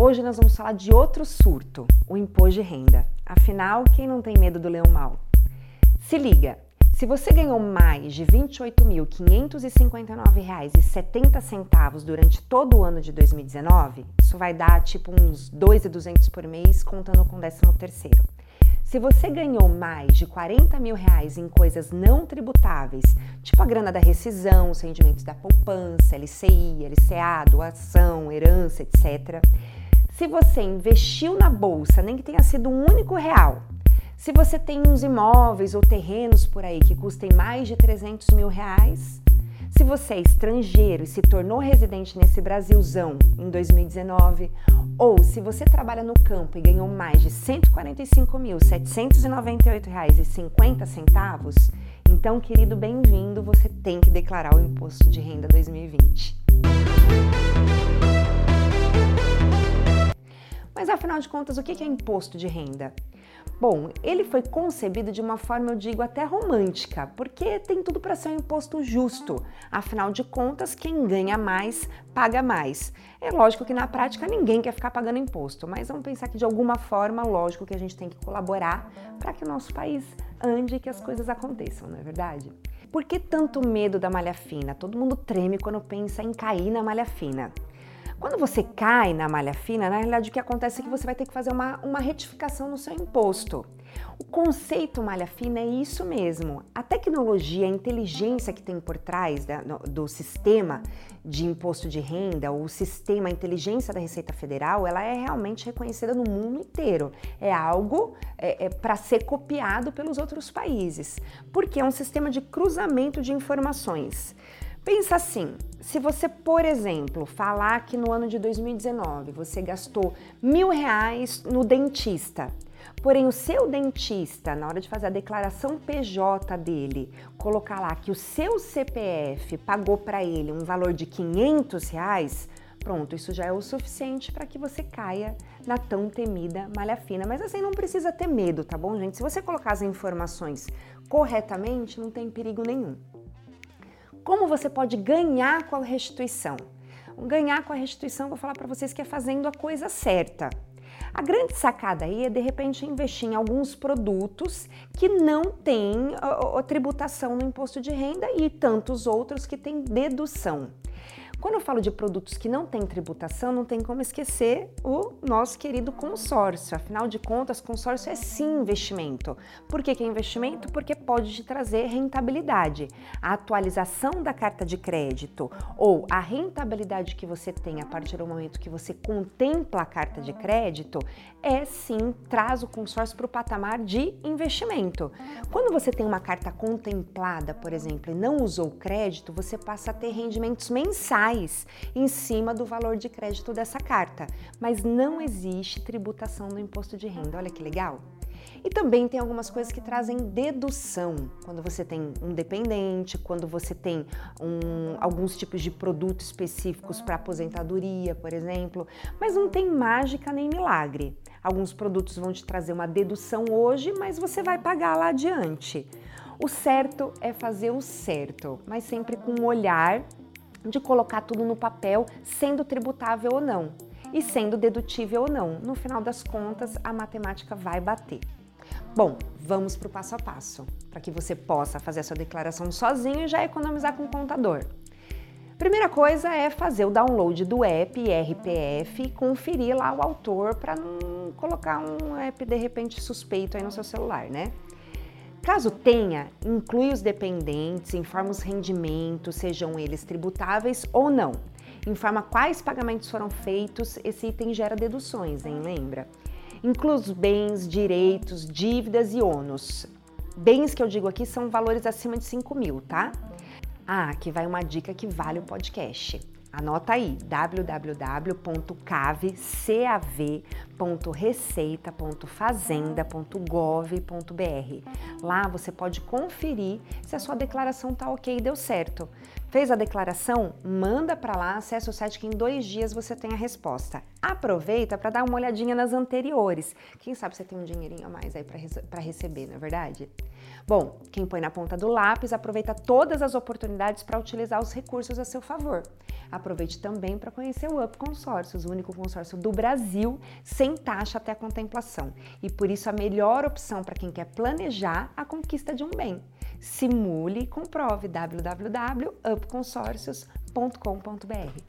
Hoje nós vamos falar de outro surto, o imposto de renda. Afinal, quem não tem medo do leão mal? Se liga, se você ganhou mais de R$ 28.559,70 durante todo o ano de 2019, isso vai dar tipo uns 2.200 por mês, contando com o 13 terceiro. Se você ganhou mais de 40 mil reais em coisas não tributáveis, tipo a grana da rescisão, os rendimentos da poupança, LCI, LCA, doação, herança, etc., se você investiu na bolsa, nem que tenha sido um único real, se você tem uns imóveis ou terrenos por aí que custem mais de 300 mil reais, se você é estrangeiro e se tornou residente nesse Brasilzão em 2019, ou se você trabalha no campo e ganhou mais de R$ 145.798,50, então, querido, bem-vindo, você tem que declarar o imposto de renda 2020. Mas afinal de contas, o que é imposto de renda? Bom, ele foi concebido de uma forma, eu digo, até romântica, porque tem tudo para ser um imposto justo. Afinal de contas, quem ganha mais, paga mais. É lógico que na prática ninguém quer ficar pagando imposto, mas vamos pensar que de alguma forma, lógico que a gente tem que colaborar para que o nosso país ande e que as coisas aconteçam, não é verdade? Por que tanto medo da malha fina? Todo mundo treme quando pensa em cair na malha fina. Quando você cai na malha fina, na realidade o que acontece é que você vai ter que fazer uma, uma retificação no seu imposto. O conceito malha fina é isso mesmo. A tecnologia, a inteligência que tem por trás da, do sistema de imposto de renda, o sistema, a inteligência da Receita Federal, ela é realmente reconhecida no mundo inteiro. É algo é, é para ser copiado pelos outros países, porque é um sistema de cruzamento de informações. Pensa assim, se você, por exemplo, falar que no ano de 2019 você gastou mil reais no dentista, porém o seu dentista, na hora de fazer a declaração PJ dele, colocar lá que o seu CPF pagou para ele um valor de 500 reais, pronto, isso já é o suficiente para que você caia na tão temida malha fina. Mas assim, não precisa ter medo, tá bom, gente? Se você colocar as informações corretamente, não tem perigo nenhum. Como você pode ganhar com a restituição? Ganhar com a restituição, vou falar para vocês que é fazendo a coisa certa. A grande sacada aí é de repente investir em alguns produtos que não têm a, a tributação no imposto de renda e tantos outros que têm dedução. Quando eu falo de produtos que não têm tributação, não tem como esquecer o nosso querido consórcio. Afinal de contas, consórcio é sim investimento. Por que, que é investimento? Porque pode te trazer rentabilidade. A atualização da carta de crédito ou a rentabilidade que você tem a partir do momento que você contempla a carta de crédito é sim traz o consórcio para o patamar de investimento. Quando você tem uma carta contemplada, por exemplo, e não usou crédito, você passa a ter rendimentos mensais em cima do valor de crédito dessa carta, mas não existe tributação no imposto de renda. Olha que legal! E também tem algumas coisas que trazem dedução. Quando você tem um dependente, quando você tem um, alguns tipos de produtos específicos para aposentadoria, por exemplo. Mas não tem mágica nem milagre. Alguns produtos vão te trazer uma dedução hoje, mas você vai pagar lá adiante. O certo é fazer o certo, mas sempre com um olhar de colocar tudo no papel, sendo tributável ou não, e sendo dedutível ou não. No final das contas, a matemática vai bater. Bom, vamos para o passo a passo, para que você possa fazer a sua declaração sozinho e já economizar com o contador. Primeira coisa é fazer o download do app RPF e conferir lá o autor para não colocar um app de repente suspeito aí no seu celular, né? Caso tenha, inclui os dependentes, informa os rendimentos, sejam eles tributáveis ou não. Informa quais pagamentos foram feitos, esse item gera deduções, hein? Lembra? Inclui os bens, direitos, dívidas e ônus. Bens que eu digo aqui são valores acima de 5 mil, tá? Ah, aqui vai uma dica que vale o podcast. Anota aí www.cav.receita.fazenda.gov.br. Lá você pode conferir se a sua declaração tá ok e deu certo. Fez a declaração? Manda para lá, acessa o site que em dois dias você tem a resposta. Aproveita para dar uma olhadinha nas anteriores. Quem sabe você tem um dinheirinho a mais aí para receber, não é verdade? Bom, quem põe na ponta do lápis aproveita todas as oportunidades para utilizar os recursos a seu favor. Aproveite também para conhecer o Up Consórcios, o único consórcio do Brasil sem taxa até a contemplação. E por isso a melhor opção para quem quer planejar a conquista de um bem. Simule e comprove www.upconsórcios.com.br.